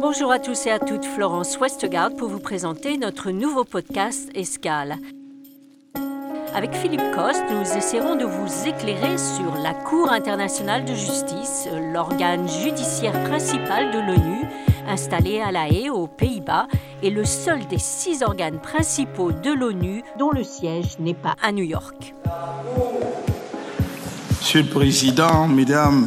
Bonjour à tous et à toutes, Florence Westgard pour vous présenter notre nouveau podcast Escale. Avec Philippe Coste, nous essaierons de vous éclairer sur la Cour internationale de justice, l'organe judiciaire principal de l'ONU, installé à La Haye, aux Pays-Bas, et le seul des six organes principaux de l'ONU dont le siège n'est pas à New York. Monsieur le Président, Mesdames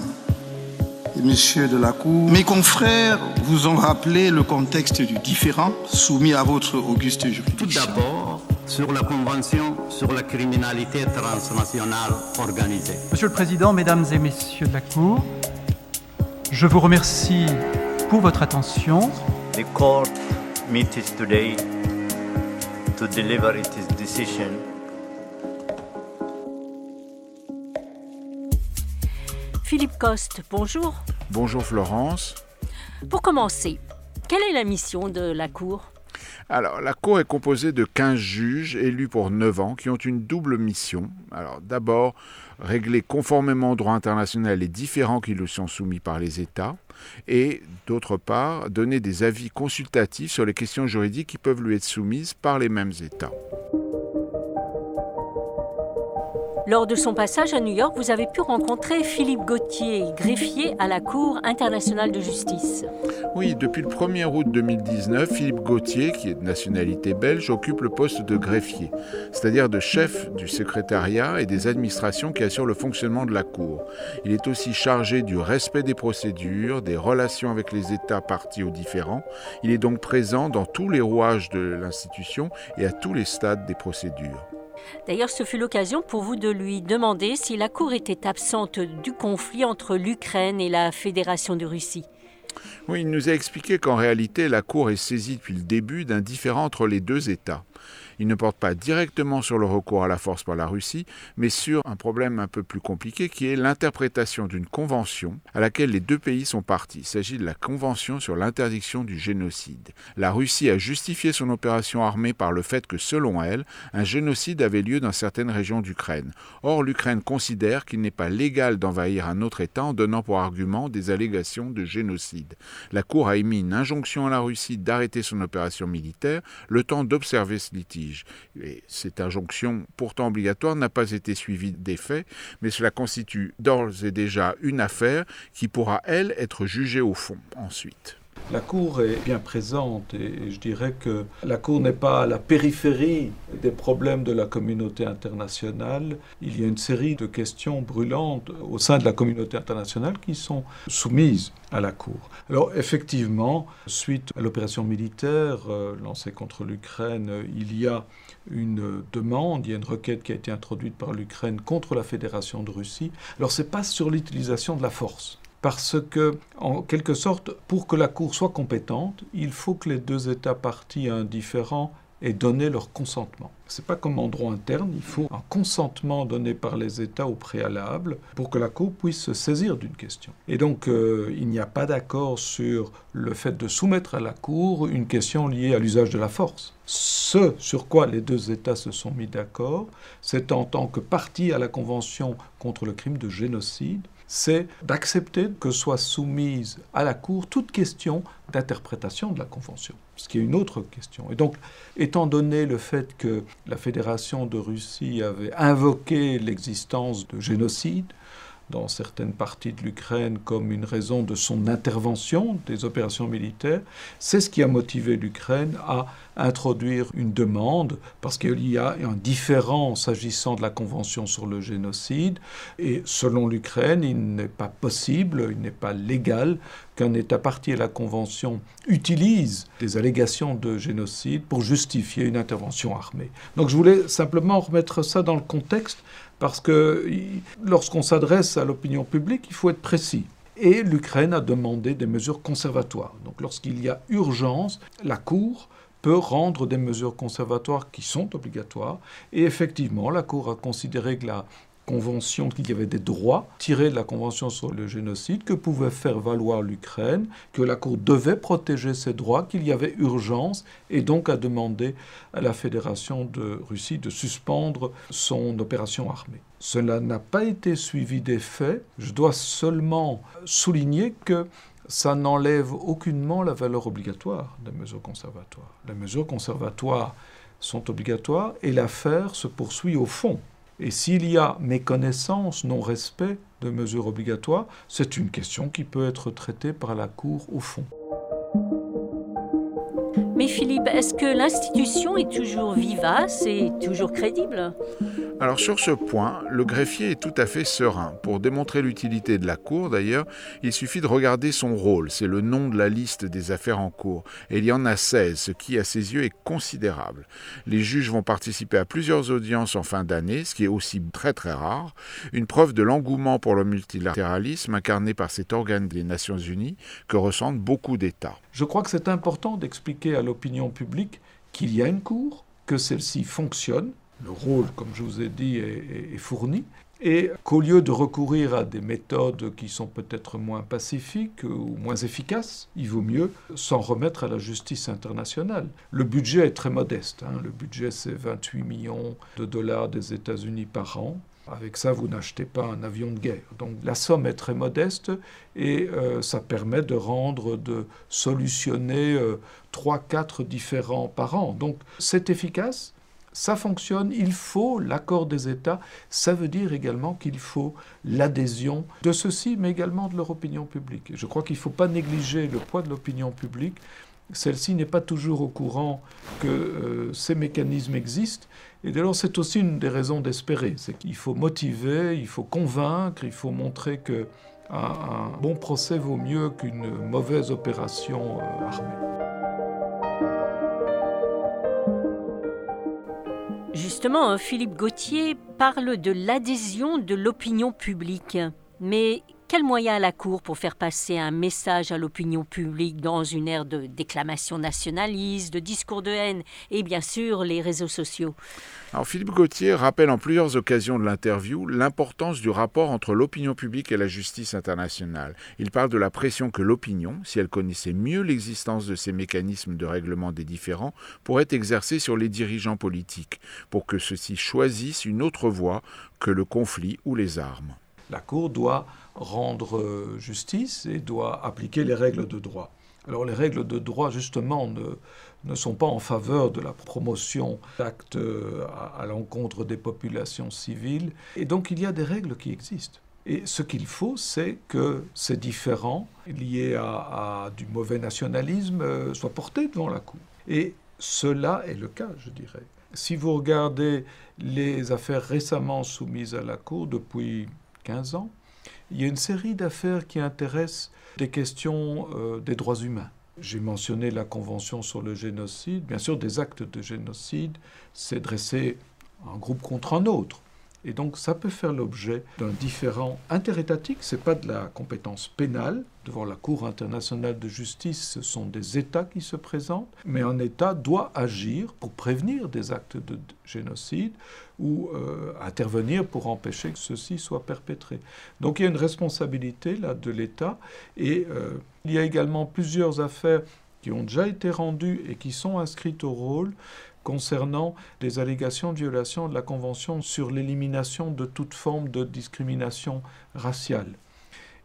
Messieurs de la Cour, mes confrères vous ont rappelé le contexte du différent soumis à votre auguste juridiction. Tout d'abord, sur la Convention sur la criminalité transnationale organisée. Monsieur le Président, Mesdames et Messieurs de la Cour, je vous remercie pour votre attention. The court meets today to deliver its decision Philippe Coste, bonjour. Bonjour Florence. Pour commencer, quelle est la mission de la Cour? Alors, la Cour est composée de 15 juges élus pour 9 ans qui ont une double mission. Alors, d'abord, régler conformément au droit international les différends qui lui sont soumis par les États et, d'autre part, donner des avis consultatifs sur les questions juridiques qui peuvent lui être soumises par les mêmes États. Lors de son passage à New York, vous avez pu rencontrer Philippe Gauthier, greffier à la Cour internationale de justice. Oui, depuis le 1er août 2019, Philippe Gauthier, qui est de nationalité belge, occupe le poste de greffier, c'est-à-dire de chef du secrétariat et des administrations qui assurent le fonctionnement de la Cour. Il est aussi chargé du respect des procédures, des relations avec les États partis aux différends. Il est donc présent dans tous les rouages de l'institution et à tous les stades des procédures. D'ailleurs, ce fut l'occasion pour vous de lui demander si la Cour était absente du conflit entre l'Ukraine et la Fédération de Russie. Oui, il nous a expliqué qu'en réalité, la Cour est saisie depuis le début d'un différend entre les deux États. Il ne porte pas directement sur le recours à la force par la Russie, mais sur un problème un peu plus compliqué qui est l'interprétation d'une convention à laquelle les deux pays sont partis. Il s'agit de la Convention sur l'interdiction du génocide. La Russie a justifié son opération armée par le fait que, selon elle, un génocide avait lieu dans certaines régions d'Ukraine. Or, l'Ukraine considère qu'il n'est pas légal d'envahir un autre État en donnant pour argument des allégations de génocide. La Cour a émis une injonction à la Russie d'arrêter son opération militaire le temps d'observer litige. Et cette injonction, pourtant obligatoire, n'a pas été suivie des faits, mais cela constitue d'ores et déjà une affaire qui pourra, elle, être jugée au fond ensuite. La Cour est bien présente et je dirais que la Cour n'est pas à la périphérie des problèmes de la communauté internationale. Il y a une série de questions brûlantes au sein de la communauté internationale qui sont soumises à la Cour. Alors effectivement, suite à l'opération militaire euh, lancée contre l'Ukraine, il y a une demande, il y a une requête qui a été introduite par l'Ukraine contre la Fédération de Russie. Alors c'est pas sur l'utilisation de la force parce que, en quelque sorte, pour que la Cour soit compétente, il faut que les deux États partis indifférents aient donné leur consentement. Ce n'est pas comme en droit interne, il faut un consentement donné par les États au préalable pour que la Cour puisse se saisir d'une question. Et donc, euh, il n'y a pas d'accord sur le fait de soumettre à la Cour une question liée à l'usage de la force. Ce sur quoi les deux États se sont mis d'accord, c'est en tant que partie à la Convention contre le crime de génocide, c'est d'accepter que soit soumise à la Cour toute question d'interprétation de la Convention, ce qui est une autre question. Et donc, étant donné le fait que la Fédération de Russie avait invoqué l'existence de génocide, dans certaines parties de l'Ukraine comme une raison de son intervention des opérations militaires, c'est ce qui a motivé l'Ukraine à introduire une demande, parce qu'il y a un différent s'agissant de la Convention sur le génocide, et selon l'Ukraine, il n'est pas possible, il n'est pas légal qu'un État parti à la Convention utilise des allégations de génocide pour justifier une intervention armée. Donc je voulais simplement remettre ça dans le contexte parce que lorsqu'on s'adresse à l'opinion publique, il faut être précis. Et l'Ukraine a demandé des mesures conservatoires. Donc lorsqu'il y a urgence, la Cour peut rendre des mesures conservatoires qui sont obligatoires. Et effectivement, la Cour a considéré que la qu'il y avait des droits tirés de la convention sur le génocide que pouvait faire valoir l'Ukraine, que la Cour devait protéger ses droits, qu'il y avait urgence, et donc a demandé à la Fédération de Russie de suspendre son opération armée. Cela n'a pas été suivi des faits. Je dois seulement souligner que ça n'enlève aucunement la valeur obligatoire des mesures conservatoires. Les mesures conservatoires sont obligatoires et l'affaire se poursuit au fond. Et s'il y a méconnaissance, non-respect de mesures obligatoires, c'est une question qui peut être traitée par la Cour au fond. Mais Philippe, est-ce que l'institution est toujours vivace et toujours crédible? Alors sur ce point, le greffier est tout à fait serein. Pour démontrer l'utilité de la Cour, d'ailleurs, il suffit de regarder son rôle. C'est le nom de la liste des affaires en cours. Et il y en a 16, ce qui, à ses yeux, est considérable. Les juges vont participer à plusieurs audiences en fin d'année, ce qui est aussi très très rare. Une preuve de l'engouement pour le multilatéralisme incarné par cet organe des Nations Unies que ressentent beaucoup d'États. Je crois que c'est important d'expliquer à l'opinion publique qu'il y a une Cour, que celle-ci fonctionne, le rôle, comme je vous ai dit, est, fourni, et qu'au lieu de recourir à des méthodes qui sont peut-être moins pacifiques ou moins efficaces, il vaut mieux s'en remettre à la justice internationale. Le budget est très modeste. Hein. Le budget, c'est 28 millions de dollars des États-Unis par an. Avec ça, vous n'achetez pas un avion de guerre. Donc la somme est très modeste et euh, ça permet de rendre, de solutionner euh, trois, 4 différents par an. Donc c'est efficace, ça fonctionne, il faut l'accord des États. Ça veut dire également qu'il faut l'adhésion de ceux-ci, mais également de leur opinion publique. Je crois qu'il ne faut pas négliger le poids de l'opinion publique. Celle-ci n'est pas toujours au courant que euh, ces mécanismes existent. Et dès lors, c'est aussi une des raisons d'espérer. C'est qu'il faut motiver, il faut convaincre, il faut montrer que un, bon procès vaut mieux qu'une mauvaise opération euh, armée. Justement, Philippe Gauthier parle de l'adhésion de l'opinion publique. Mais quels moyens a la Cour pour faire passer un message à l'opinion publique dans une ère de déclamation nationaliste, de discours de haine et bien sûr les réseaux sociaux? Alors Philippe Gauthier rappelle en plusieurs occasions de l'interview l'importance du rapport entre l'opinion publique et la justice internationale. Il parle de la pression que l'opinion, si elle connaissait mieux l'existence de ces mécanismes de règlement des différends, pourrait exercer sur les dirigeants politiques pour que ceux-ci choisissent une autre voie que le conflit ou les armes. La Cour doit rendre euh, justice et doit appliquer les règles de droit. Alors les règles de droit, justement, ne, ne sont pas en faveur de la promotion d'actes euh, à, l'encontre des populations civiles. Et donc il y a des règles qui existent. Et ce qu'il faut, c'est que ces différends liés à, du mauvais nationalisme euh, soient portés devant la Cour. Et cela est le cas, je dirais. Si vous regardez les affaires récemment soumises à la Cour depuis 15 ans, il y a une série d'affaires qui intéressent des questions euh, des droits humains. J'ai mentionné la Convention sur le génocide. Bien sûr, des actes de génocide, c'est dresser un groupe contre un autre. Et donc ça peut faire l'objet d'un différent interétatique, ce n'est pas de la compétence pénale. Devant la Cour internationale de justice, ce sont des États qui se présentent, mais un État doit agir pour prévenir des actes de génocide ou euh, intervenir pour empêcher que ceux-ci soient perpétrés. Donc il y a une responsabilité là de l'État et euh, il y a également plusieurs affaires qui ont déjà été rendues et qui sont inscrites au rôle concernant des allégations de violation de la Convention sur l'élimination de toute forme de discrimination raciale.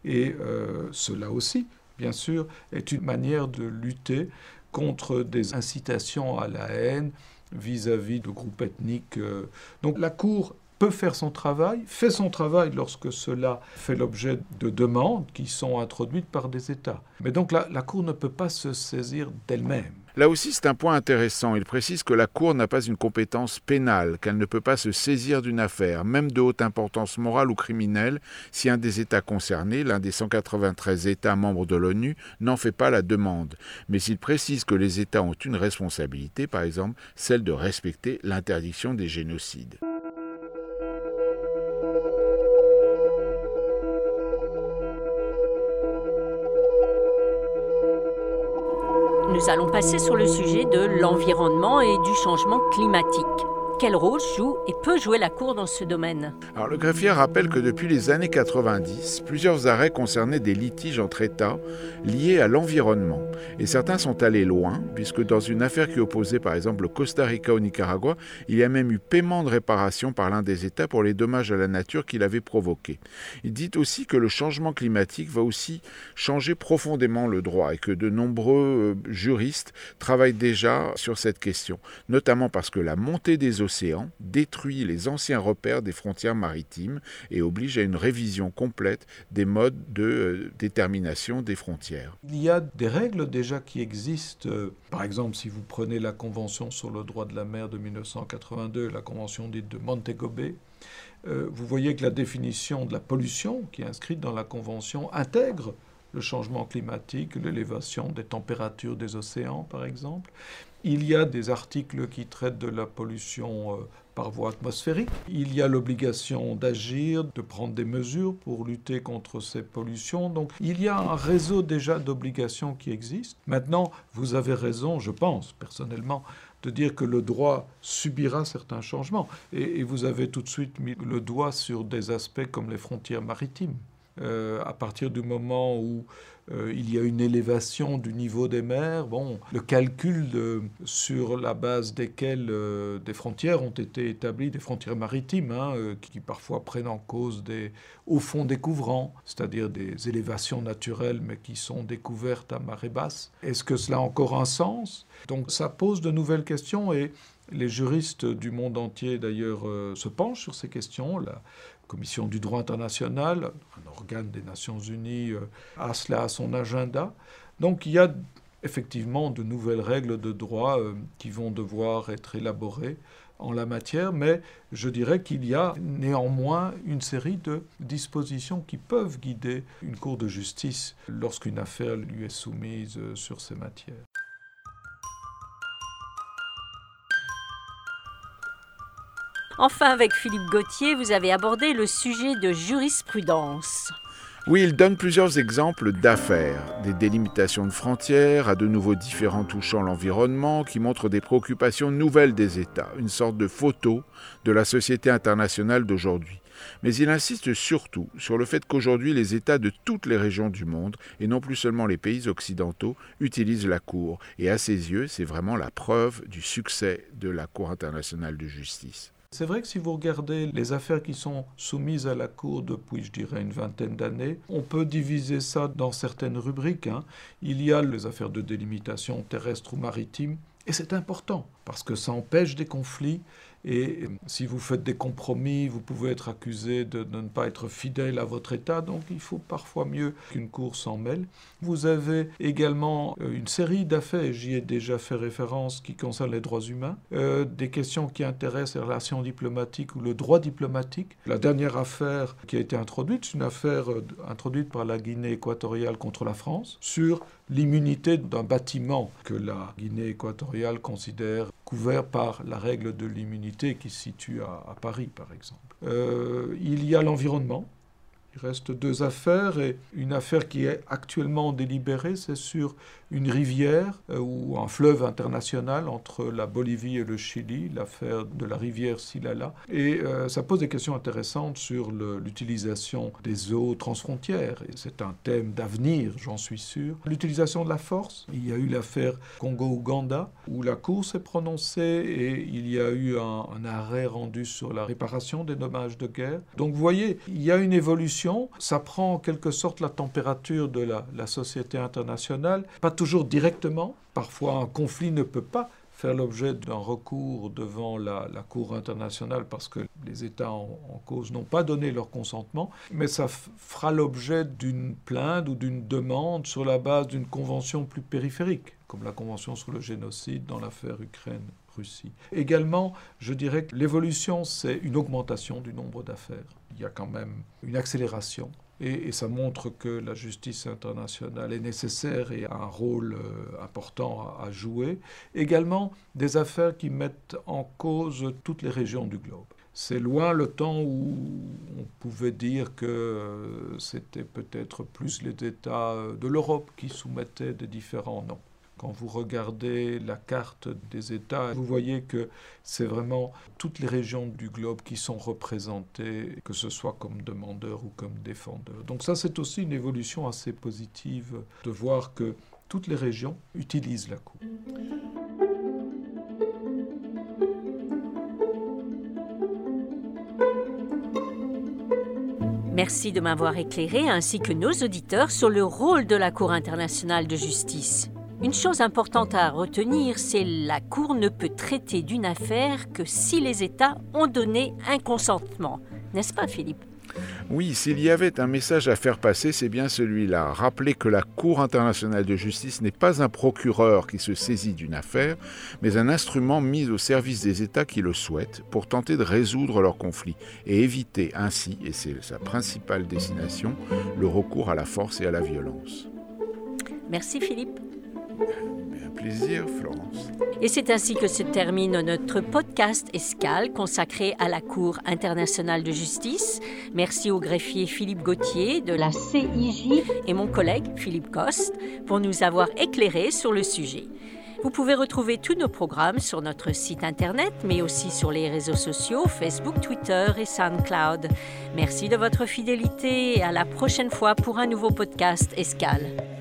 Et euh, cela aussi, bien sûr, est une manière de lutter contre des incitations à la haine vis-à-vis de groupes ethniques. Euh. Donc la Cour peut faire son travail, fait son travail lorsque cela fait l'objet de demandes qui sont introduites par des États. Mais donc la Cour ne peut pas se saisir d'elle-même. Là aussi, c'est un point intéressant. Il précise que la Cour n'a pas une compétence pénale, qu'elle ne peut pas se saisir d'une affaire, même de haute importance morale ou criminelle, si un des États concernés, l'un des 193 États membres de l'ONU, n'en fait pas la demande. Mais il précise que les États ont une responsabilité, par exemple celle de respecter l'interdiction des génocides. Nous allons passer sur le sujet de l'environnement et du changement climatique. Quel rôle joue et peut jouer la Cour dans ce domaine Alors, le greffier rappelle que depuis les années 90, plusieurs arrêts concernaient des litiges entre États liés à l'environnement. Et certains sont allés loin, puisque dans une affaire qui opposait par exemple le Costa Rica au Nicaragua, il y a même eu paiement de réparation par l'un des États pour les dommages à la nature qu'il avait provoqués. Il dit aussi que le changement climatique va aussi changer profondément le droit et que de nombreux euh, juristes travaillent déjà sur cette question, notamment parce que la montée des détruit les anciens repères des frontières maritimes et oblige à une révision complète des modes de euh, détermination des frontières. Il y a des règles déjà qui existent. Par exemple, si vous prenez la Convention sur le droit de la mer de 1982, la Convention dite de Montego Bay, euh, vous voyez que la définition de la pollution qui est inscrite dans la Convention intègre le changement climatique, l'élévation des températures des océans, par exemple. Il y a des articles qui traitent de la pollution euh, par voie atmosphérique. Il y a l'obligation d'agir, de prendre des mesures pour lutter contre ces pollutions. Donc il y a un réseau déjà d'obligations qui existe. Maintenant, vous avez raison, je pense personnellement, de dire que le droit subira certains changements. Et, vous avez tout de suite mis le doigt sur des aspects comme les frontières maritimes. Euh, à partir du moment où euh, il y a une élévation du niveau des mers. Bon, le calcul sur la base desquels euh, des frontières ont été établies, des frontières maritimes, hein, euh, qui parfois prennent en cause des hauts fonds découvrants, c'est-à-dire des élévations naturelles, mais qui sont découvertes à marée basse. Est-ce que cela a encore un sens? Donc ça pose de nouvelles questions et les juristes du monde entier, d'ailleurs, se penchent sur ces questions. La Commission du droit international, un organe des Nations Unies, euh, a cela à son agenda. Donc il y a effectivement de nouvelles règles de droit euh, qui vont devoir être élaborées en la matière, mais je dirais qu'il y a néanmoins une série de dispositions qui peuvent guider une cour de justice lorsqu'une affaire lui est soumise euh, sur ces matières. Enfin, avec Philippe Gauthier, vous avez abordé le sujet de jurisprudence. Oui, il donne plusieurs exemples d'affaires, des délimitations de frontières, à de nouveau différents touchant l'environnement, qui montrent des préoccupations nouvelles des États, une sorte de photo de la société internationale d'aujourd'hui. Mais il insiste surtout sur le fait qu'aujourd'hui les États de toutes les régions du monde, et non plus seulement les pays occidentaux, utilisent la Cour, et à ses yeux c'est vraiment la preuve du succès de la Cour internationale de justice. C'est vrai que si vous regardez les affaires qui sont soumises à la Cour depuis, je dirais, une vingtaine d'années, on peut diviser ça dans certaines rubriques. Hein. Il y a les affaires de délimitation terrestre ou maritime, et c'est important, parce que ça empêche des conflits et si vous faites des compromis, vous pouvez être accusé de, ne pas être fidèle à votre État. Donc il faut parfois mieux qu'une cour s'en mêle. Vous avez également euh, une série d'affaires, j'y ai déjà fait référence, qui concernent les droits humains, euh, des questions qui intéressent les relations diplomatiques ou le droit diplomatique. La dernière affaire qui a été introduite, c'est une affaire euh, introduite par la Guinée équatoriale contre la France sur l'immunité d'un bâtiment que la Guinée équatoriale considère par la règle de l'immunité qui se situe à, Paris, par exemple. Euh, il y a l'environnement, il reste deux affaires et une affaire qui est actuellement délibérée, c'est sur une rivière euh, ou un fleuve international entre la Bolivie et le Chili, l'affaire de la rivière Silala. Et euh, ça pose des questions intéressantes sur l'utilisation des eaux transfrontières. Et c'est un thème d'avenir, j'en suis sûr. L'utilisation de la force. Il y a eu l'affaire Congo-Ouganda où la Cour s'est prononcée et il y a eu un, arrêt rendu sur la réparation des dommages de guerre. Donc vous voyez, il y a une évolution ça prend en quelque sorte la température de la, société internationale, pas toujours directement. Parfois, un conflit ne peut pas faire l'objet d'un recours devant la, Cour internationale parce que les États en, en cause n'ont pas donné leur consentement, mais ça fera l'objet d'une plainte ou d'une demande sur la base d'une convention plus périphérique, comme la Convention sur le génocide dans l'affaire Ukraine. Russie. Également, je dirais que l'évolution, c'est une augmentation du nombre d'affaires il y a quand même une accélération. Et, ça montre que la justice internationale est nécessaire et a un rôle euh, important à, jouer. Également, des affaires qui mettent en cause toutes les régions du globe. C'est loin le temps où on pouvait dire que euh, c'était peut-être plus les États euh, de l'Europe qui soumettaient des différents noms. Quand vous regardez la carte des États, vous voyez que c'est vraiment toutes les régions du globe qui sont représentées, que ce soit comme demandeurs ou comme défendeurs. Donc ça, c'est aussi une évolution assez positive de voir que toutes les régions utilisent la Cour. Merci de m'avoir éclairé ainsi que nos auditeurs sur le rôle de la Cour internationale de justice. Une chose importante à retenir, c'est la Cour ne peut traiter d'une affaire que si les États ont donné un consentement. N'est-ce pas, Philippe? Oui, s'il y avait un message à faire passer, c'est bien celui-là. Rappeler que la Cour internationale de justice n'est pas un procureur qui se saisit d'une affaire, mais un instrument mis au service des États qui le souhaitent pour tenter de résoudre leurs conflits et éviter ainsi, et c'est sa principale destination, le recours à la force et à la violence. Merci Philippe. Un plaisir, Florence. Et c'est ainsi que se termine notre podcast Escale consacré à la Cour internationale de justice. Merci au greffier Philippe Gauthier de la CIJ et mon collègue Philippe Coste pour nous avoir éclairés sur le sujet. Vous pouvez retrouver tous nos programmes sur notre site internet, mais aussi sur les réseaux sociaux, Facebook, Twitter et SoundCloud. Merci de votre fidélité et à la prochaine fois pour un nouveau podcast Escale.